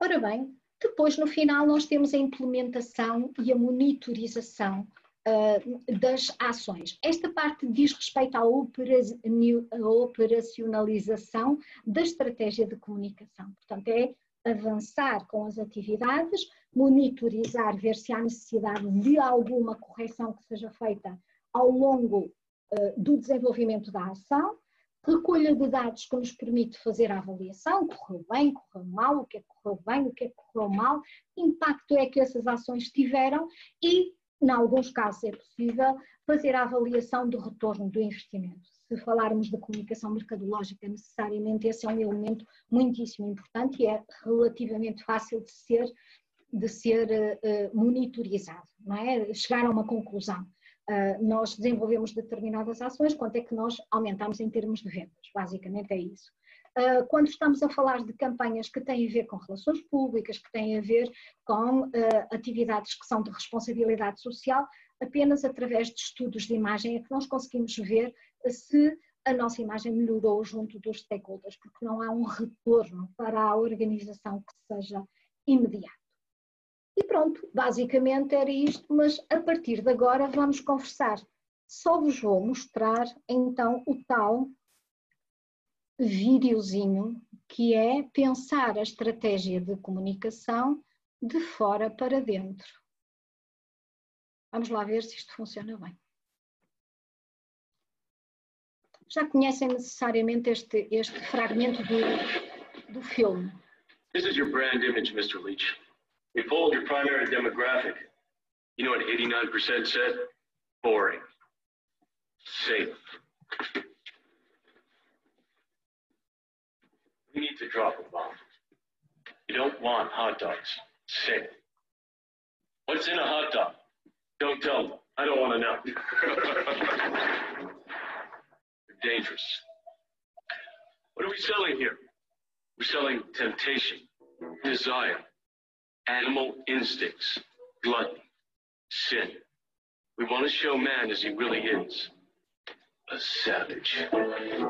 Ora bem, depois no final nós temos a implementação e a monitorização uh, das ações. Esta parte diz respeito à operacionalização da estratégia de comunicação. Portanto, é avançar com as atividades, monitorizar, ver se há necessidade de alguma correção que seja feita ao longo uh, do desenvolvimento da ação, recolha de dados que nos permite fazer a avaliação, correu bem, correu mal, o que é que correu bem, o que é que correu mal, impacto é que essas ações tiveram e em alguns casos é possível fazer a avaliação do retorno do investimento. Se falarmos de comunicação mercadológica, necessariamente esse é um elemento muitíssimo importante e é relativamente fácil de ser, de ser uh, monitorizado, não é? Chegar a uma conclusão. Uh, nós desenvolvemos determinadas ações, quanto é que nós aumentamos em termos de vendas? Basicamente é isso. Ah, quando estamos a falar de campanhas que têm a ver com relações públicas, que têm a ver com ah, atividades que são de responsabilidade social, apenas através de estudos de imagem é que nós conseguimos ver se a nossa imagem melhorou junto dos stakeholders, porque não há um retorno para a organização que seja imediato. E pronto, basicamente era isto, mas a partir de agora vamos conversar. Só vos vou mostrar então o tal videozinho que é pensar a estratégia de comunicação de fora para dentro. Vamos lá ver se isto funciona bem. Já conhecem necessariamente este, este fragmento do, do filme. This is your brand image, Mr. Leach. We polled your primary demographic. You know what 89% said? Boring. Safe. We need to drop a bomb. You don't want hot dogs. Say What's in a hot dog? Don't tell me. I don't want to know. They're dangerous. What are we selling here? We're selling temptation, desire, animal instincts, gluttony, sin. We want to show man as he really is a savage.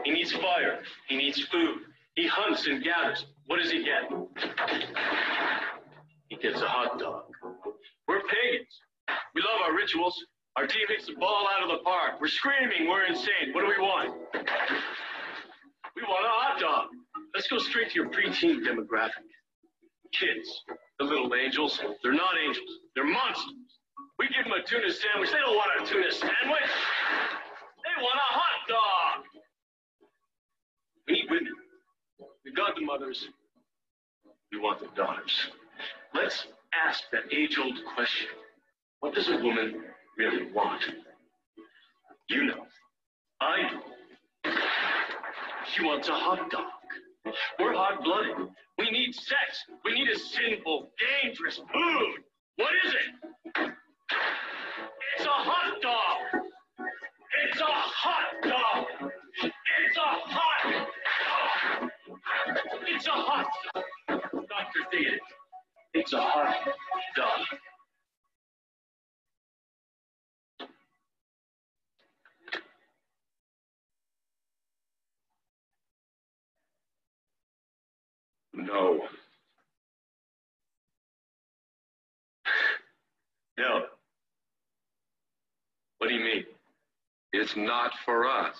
He needs fire, he needs food, he hunts and gathers. What does he get? He gets a hot dog. We're pagans. We love our rituals. Our team hits the ball out of the park. We're screaming. We're insane. What do we want? We want a hot dog. Let's go straight to your preteen demographic. Kids, the little angels, they're not angels. They're monsters. We give them a tuna sandwich. They don't want a tuna sandwich. They want a hot dog. We need women. Got the mothers. We want the daughters. Let's ask that age old question What does a woman really want? You know. I do. She wants a hot dog. We're hot blooded. We need sex. We need a sinful, dangerous food. What is it? It's a hot dog. It's a hot dog. It's a hot dog. It's a hot dog. Dr. Theater. It's a hot dog. No. No. What do you mean? It's not for us.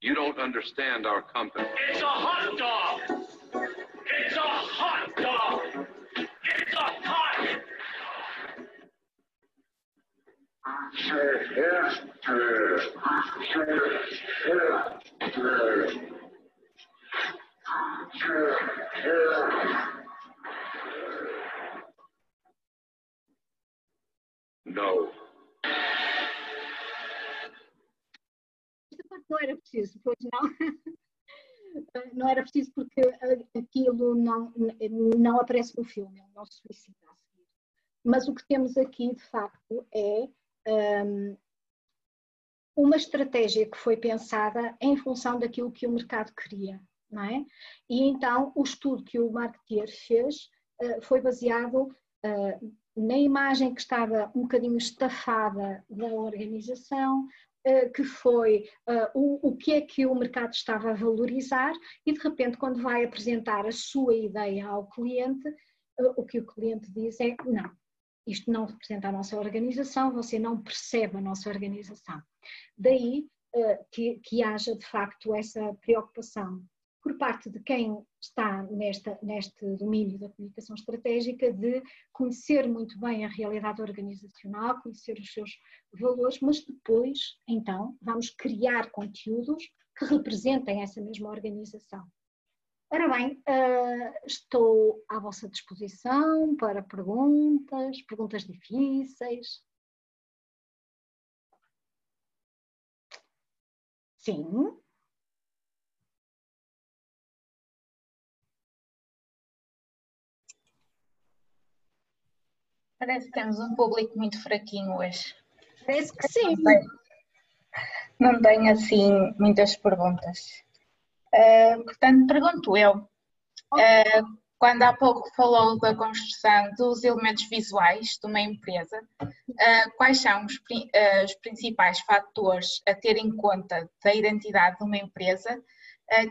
You don't understand our company. It's a hot dog! No. Não era preciso, pois não. Não era preciso porque aquilo não, não aparece no filme, ele não se. Mas o que temos aqui, de facto, é um, uma estratégia que foi pensada em função daquilo que o mercado queria, não é? E então o estudo que o marketeer fez uh, foi baseado uh, na imagem que estava um bocadinho estafada da organização, uh, que foi o, o que é que o mercado estava a valorizar e de repente quando vai apresentar a sua ideia ao cliente, o que o cliente diz é não, isto não representa a nossa organização, você não percebe a nossa organização. Daí uh, que, que haja de facto essa preocupação por parte de quem está nesta, neste domínio da comunicação estratégica de conhecer muito bem a realidade organizacional, conhecer os seus valores, mas depois, então, vamos criar conteúdos que representem essa mesma organização. Ora bem, uh, estou à vossa disposição para perguntas, perguntas difíceis. Sim. Parece que temos um público muito fraquinho hoje. Parece que sim. Não tenho assim muitas perguntas. Uh, portanto, pergunto eu, uh, quando há pouco falou da construção dos elementos visuais de uma empresa, uh, quais são os, os, principais fatores a ter em conta da identidade de uma empresa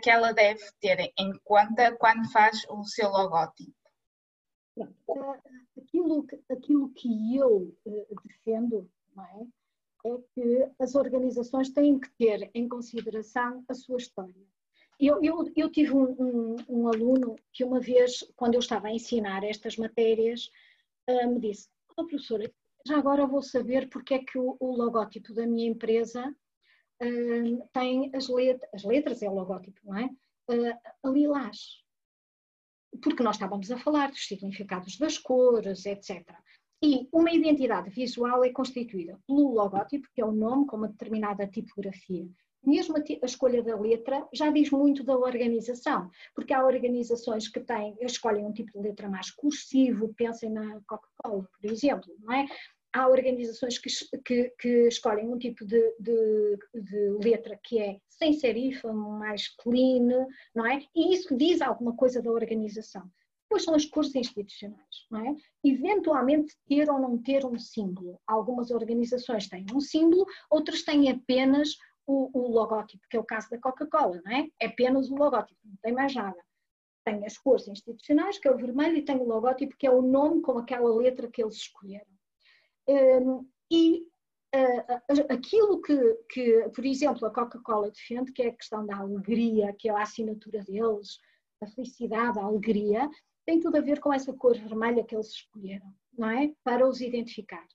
que ela deve ter em conta quando faz o seu logótipo? Aquilo, aquilo que eu defendo é? é que as organizações têm que ter em consideração a sua história eu, eu, eu tive um, um, um, aluno que uma vez, quando eu estava a ensinar estas matérias, uh, me disse, oh, professora, já agora vou saber porque é que o, o logótipo da minha empresa uh, tem as, let as letras, é o logótipo, não é? Uh, a lilás. Porque nós estávamos a falar dos significados das cores, etc. E uma identidade visual é constituída pelo logótipo, que é o nome com uma determinada tipografia, mesmo a, escolha da letra já diz muito da organização, porque há organizações que têm, escolhem um tipo de letra mais cursivo, pensem na Coca-Cola, por exemplo, não é? Há organizações que, que, que escolhem um tipo de, de, de, letra que é sem serifa, mais clean, não é? E isso diz alguma coisa da organização. Depois são as cores institucionais, não é? Eventualmente ter ou não ter um símbolo. Algumas organizações têm um símbolo, outras têm apenas o, o logótipo, que é o caso da Coca-Cola, não é? É apenas o logótipo, não tem mais nada. Tem as cores institucionais, que é o vermelho, e tem o logótipo, que é o nome com aquela letra que eles escolheram. Um, e uh, aquilo que, que, por exemplo, a Coca-Cola defende, que é a questão da alegria, que é a assinatura deles, a felicidade, a alegria, tem tudo a ver com essa cor vermelha que eles escolheram, não é? Para os identificar.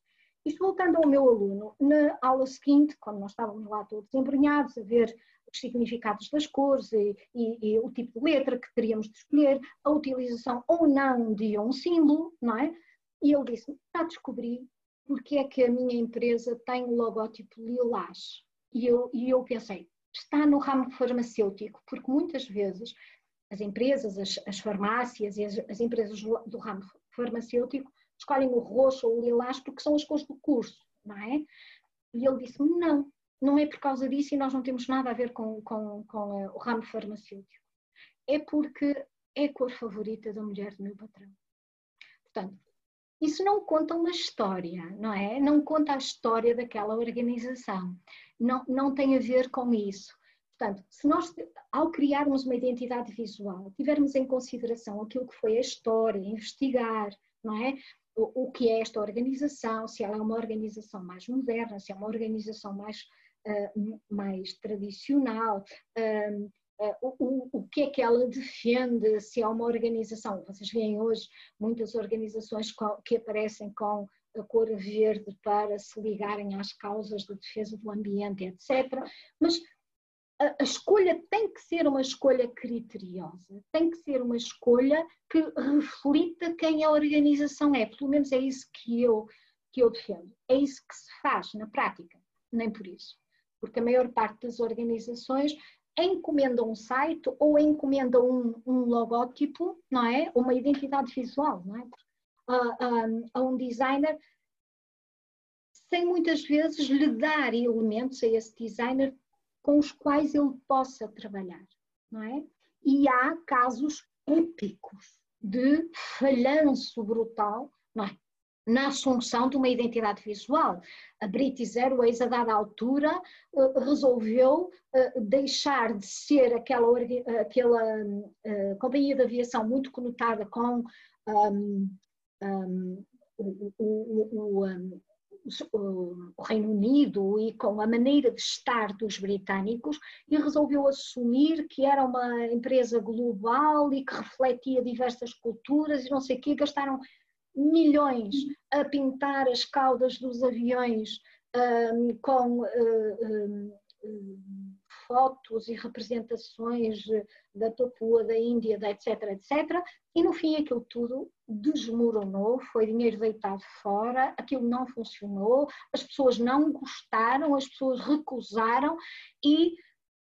Isto voltando ao meu aluno, na aula seguinte, quando nós estávamos lá todos embrenhados a ver os significados das cores e, e, e, o tipo de letra que teríamos de escolher, a utilização ou não de um símbolo, não é? E ele disse: Já descobri porque é que a minha empresa tem o logótipo lilás. E eu, e eu pensei: está no ramo farmacêutico, porque muitas vezes as empresas, as, as farmácias e as, as empresas do ramo farmacêutico escolhem o roxo ou o lilás porque são as cores do curso, não é? E ele disse-me, não, não é por causa disso e nós não temos nada a ver com, com, com eh, o ramo farmacêutico. É porque é a cor favorita da mulher do meu patrão. Portanto, isso não conta uma história, não é? Não conta a história daquela organização. Não, não tem a ver com isso. Portanto, se nós, ao criarmos uma identidade visual, tivermos em consideração aquilo que foi a história, investigar, não é? O, que é esta organização, se ela é uma organização mais moderna, se é uma organização mais uh, mais tradicional, uh, o, o, que é que ela defende, se é uma organização. Vocês veem hoje muitas organizações que aparecem com a cor verde para se ligarem às causas de defesa do ambiente, etc. Mas a, a, escolha tem que ser uma escolha criteriosa, tem que ser uma escolha que reflita quem a organização é, pelo menos é isso que eu, que eu defendo. É isso que se faz na prática, nem por isso. Porque a maior parte das organizações encomenda um site ou encomenda um, um logótipo, não é? Uma identidade visual, não é? A, a, a um designer sem muitas vezes lhe dar elementos a esse designer com os quais ele possa trabalhar, não é? E há casos épicos de falhanço brutal, não é? na assunção de uma identidade visual. A British Airways, a dada altura, eh, resolveu eh, deixar de ser aquela, aquela uh, companhia de aviação muito conotada com um, um, o, o, o, o, Reino Unido e com a maneira de estar dos britânicos e resolveu assumir que era uma empresa global e que refletia diversas culturas e não sei o quê, gastaram milhões a pintar as caudas dos aviões um, com uh, um, fotos e representações da Topua, da Índia, da etc, etc, e no fim aquilo tudo desmoronou, foi dinheiro deitado fora, aquilo não funcionou, as pessoas não gostaram, as pessoas recusaram e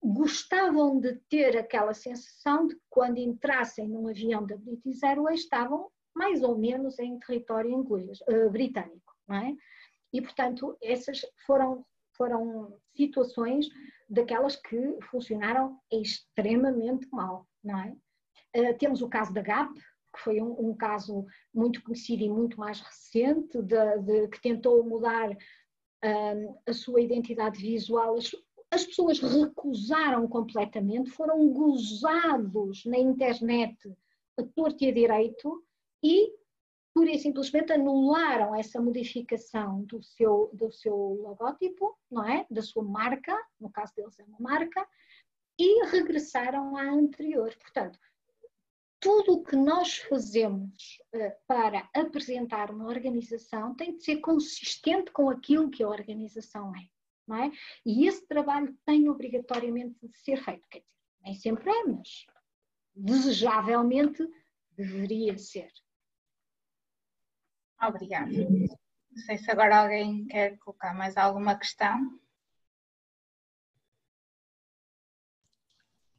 gostavam de ter aquela sensação de que quando entrassem num avião da British Airways estavam mais ou menos em território inglês, uh, britânico, não é? E, portanto, essas foram, foram situações daquelas que funcionaram extremamente mal, não é? Uh, temos o caso da GAP, que foi um, um, caso muito conhecido e muito mais recente, de, de que tentou mudar uh, a sua identidade visual. As, as pessoas recusaram completamente, foram gozados na internet a torto e a direito, e pura e simplesmente anularam essa modificação do seu, do seu logótipo, não é? Da sua marca, no caso deles é uma marca, e regressaram à anterior. Portanto, tudo o que nós fazemos uh, para apresentar uma organização tem de ser consistente com aquilo que a organização é, não é? E esse trabalho tem obrigatoriamente de ser feito. Quer dizer, nem sempre é, mas desejavelmente deveria ser. Obrigada. Não sei se agora alguém quer colocar mais alguma questão.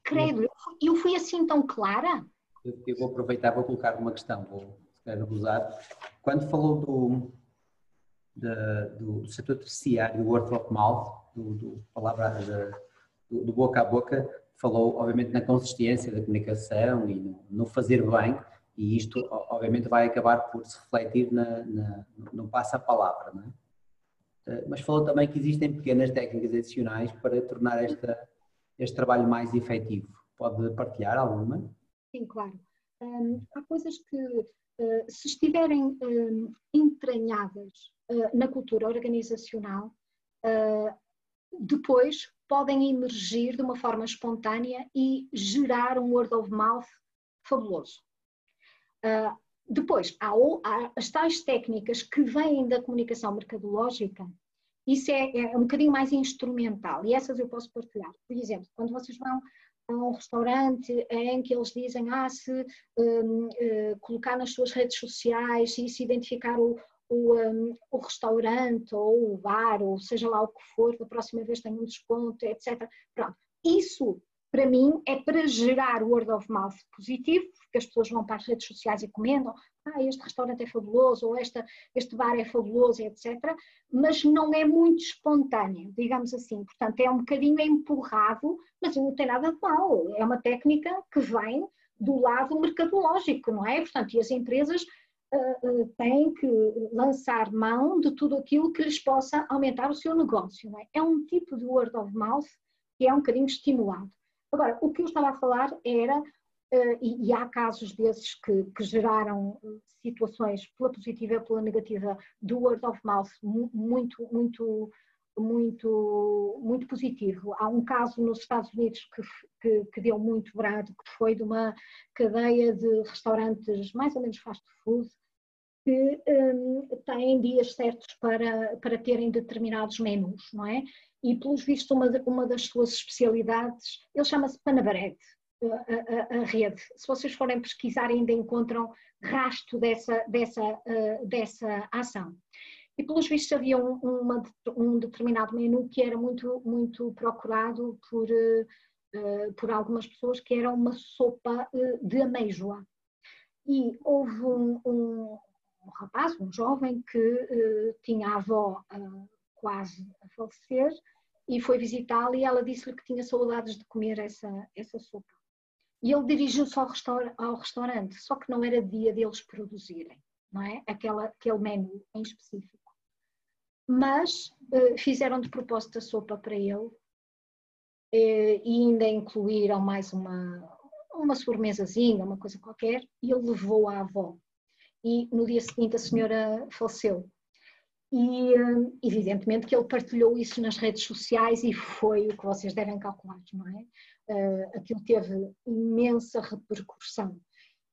Credo, eu fui assim tão clara? Eu, eu vou aproveitar para colocar uma questão, vou usar. Quando falou do, do, do setor terciário, word of mouth, do, do palavra do, do, boca a boca, falou obviamente na consistência da comunicação e no, no fazer bem, e isto, obviamente, vai acabar por se refletir na, na, no passa-palavra, é? Eh, mas falou também que existem pequenas técnicas adicionais para tornar esta, este trabalho mais efetivo. Pode partilhar alguma? Sim, claro. Há coisas que, uh, se estiverem entranhadas uh, na cultura organizacional, depois podem emergir de uma forma espontânea e gerar um word of mouth fabuloso. Uh, depois, há, há, as tais técnicas que vêm da comunicação mercadológica, isso é, é, um bocadinho mais instrumental e essas eu posso partilhar. Por exemplo, quando vocês vão a um restaurante em que eles dizem, ah, se um, uh, eh, colocar nas suas redes sociais e se identificar o, o, um, o, restaurante ou o bar, ou seja lá o que for, da próxima vez tem um desconto, etc. Pronto, isso para mim, é para gerar word of mouth positivo, porque as pessoas vão para as redes sociais e comentam, ah, este restaurante é fabuloso, ou esta, este bar é fabuloso, etc. Mas não é muito espontâneo, digamos assim. Portanto, é um bocadinho empurrado, mas não tem nada de mal. É uma técnica que vem do lado mercadológico, não é? Portanto, e as empresas uh, uh, têm que lançar mão de tudo aquilo que lhes possa aumentar o seu negócio, não é? É um tipo de word of mouth que é um bocadinho estimulado. Agora, o que eu estava a falar era, uh, e, e, há casos desses que, que, geraram situações pela positiva e pela negativa do word of mouth muito, muito muito, muito positivo. Há um caso nos Estados Unidos que, que, que, deu muito brado, que foi de uma cadeia de restaurantes mais ou menos fast food, que um, têm dias certos para, para terem determinados menus, não é? E, pelos vistos, uma, uma das suas especialidades, ele chama-se Panabred, a, a, a, rede. Se vocês forem pesquisar, ainda encontram rasto dessa, dessa, uh, dessa ação. E, pelos vistos, havia um, uma, um determinado menu que era muito, muito procurado por, uh, por algumas pessoas, que era uma sopa uh, de ameijoa. E houve um, um, um rapaz, um jovem, que uh, tinha a avó uh, quase a falecer e foi visitá-la e ela disse-lhe que tinha saudades de comer essa, essa sopa. E ele dirigiu-se ao, restaur ao, restaurante, só que não era dia deles produzirem, não é? Aquela, aquele menu em específico. Mas uh, fizeram de propósito a sopa para ele e ainda incluíram mais uma, uma sobremesazinha, uma coisa qualquer, e ele levou a avó e no dia seguinte a senhora faleceu. E hum, evidentemente que ele partilhou isso nas redes sociais e foi o que vocês devem calcular, não é? Uh, aquilo teve imensa repercussão.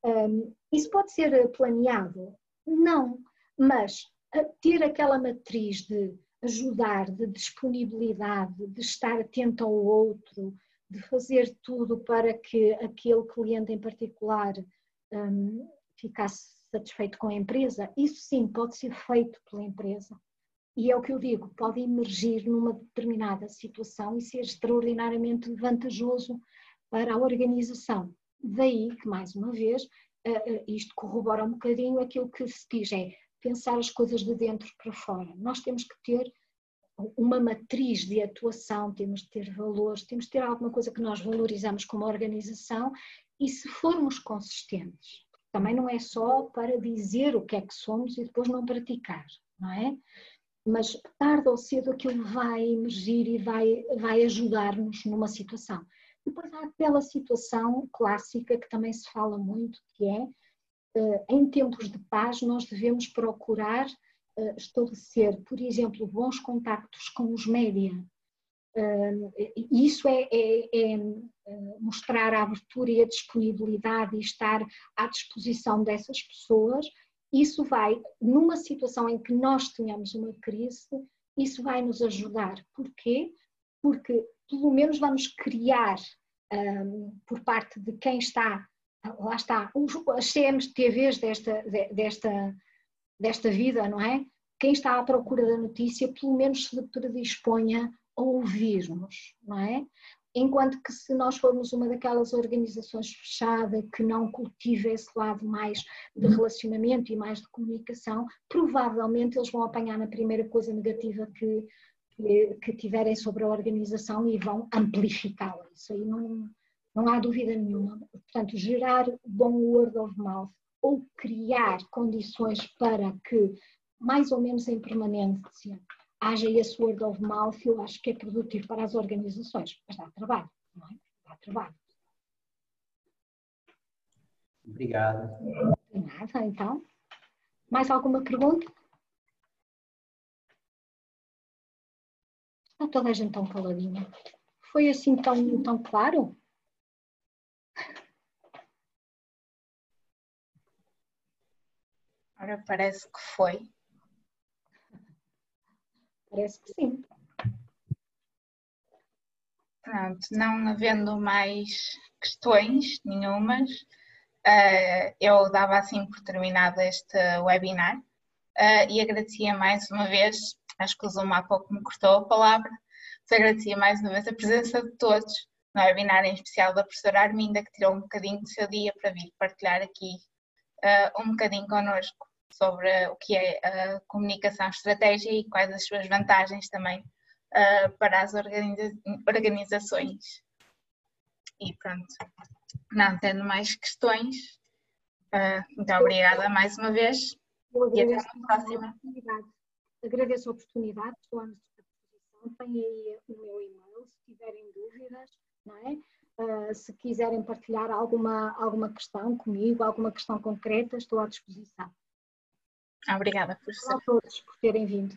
Um, isso pode ser planeado? Não, mas ter aquela matriz de ajudar, de disponibilidade, de estar atento ao outro, de fazer tudo para que aquele cliente em particular um, ficasse satisfeito com a empresa, isso sim pode ser feito pela empresa. E é o que eu digo, pode emergir numa determinada situação e ser extraordinariamente vantajoso para a organização. Daí que, mais uma vez, eh, eh, isto corrobora um bocadinho aquilo que se diz, é pensar as coisas de dentro para fora. Nós temos que ter uma matriz de atuação, temos de ter valores, temos de ter alguma coisa que nós valorizamos como organização e se formos consistentes, também não é só para dizer o que é que somos e depois não praticar, não é? Mas tarde ou cedo aquilo vai emergir e vai, vai ajudar-nos numa situação. Depois há aquela situação clássica que também se fala muito, que é eh, em tempos de paz nós devemos procurar eh, estabelecer, por exemplo, bons contactos com os média, isso é, é, é, eh, mostrar a abertura e a disponibilidade e estar à disposição dessas pessoas. Isso vai, numa situação em que nós tenhamos uma crise, isso vai nos ajudar. Porquê? Porque pelo menos vamos criar um, por parte de quem está, lá está, as CMTVs desta, desta, desta vida, não é? Quem está à procura da notícia, pelo menos se predisponha ouvir-nos, não é? Enquanto que se nós formos uma daquelas organizações fechada que não cultiva esse lado mais de relacionamento e mais de comunicação, provavelmente eles vão apanhar na primeira coisa negativa que, que, que tiverem sobre a organização e vão amplificá-la. Isso aí não, não há dúvida nenhuma. Portanto, gerar bom word of mouth ou criar condições para que, mais ou menos em permanência, haja esse word of mouth, eu acho que é produtivo para as organizações, mas dá trabalho, não é? Dá trabalho. Obrigada. De nada, então. Mais alguma pergunta? Está toda a gente tão caladinha. Foi assim tão, tão claro? Ora, parece que foi. Parece que sim. Pronto, não havendo mais questões nenhumas, uh, eu dava assim por terminado este webinar uh, e agradecia mais uma vez, acho que o Zoom há pouco me cortou a palavra, mas agradecia mais uma vez a presença de todos no webinar em especial da professora Arminda, que tirou um bocadinho do seu dia para vir partilhar aqui uh, um bocadinho connosco sobre o que é a comunicação estratégia e quais as suas vantagens também uh, para as organiza organizações. E pronto, não tendo mais questões, uh, muito obrigada mais uma vez e até a próxima. Agradeço a oportunidade, estou à disposição, tenho aí o meu e-mail, se tiverem dúvidas, não é? Uh, se quiserem partilhar alguma, alguma questão comigo, alguma questão concreta, estou à disposição. Obrigada, professora. A todos por terem vindo.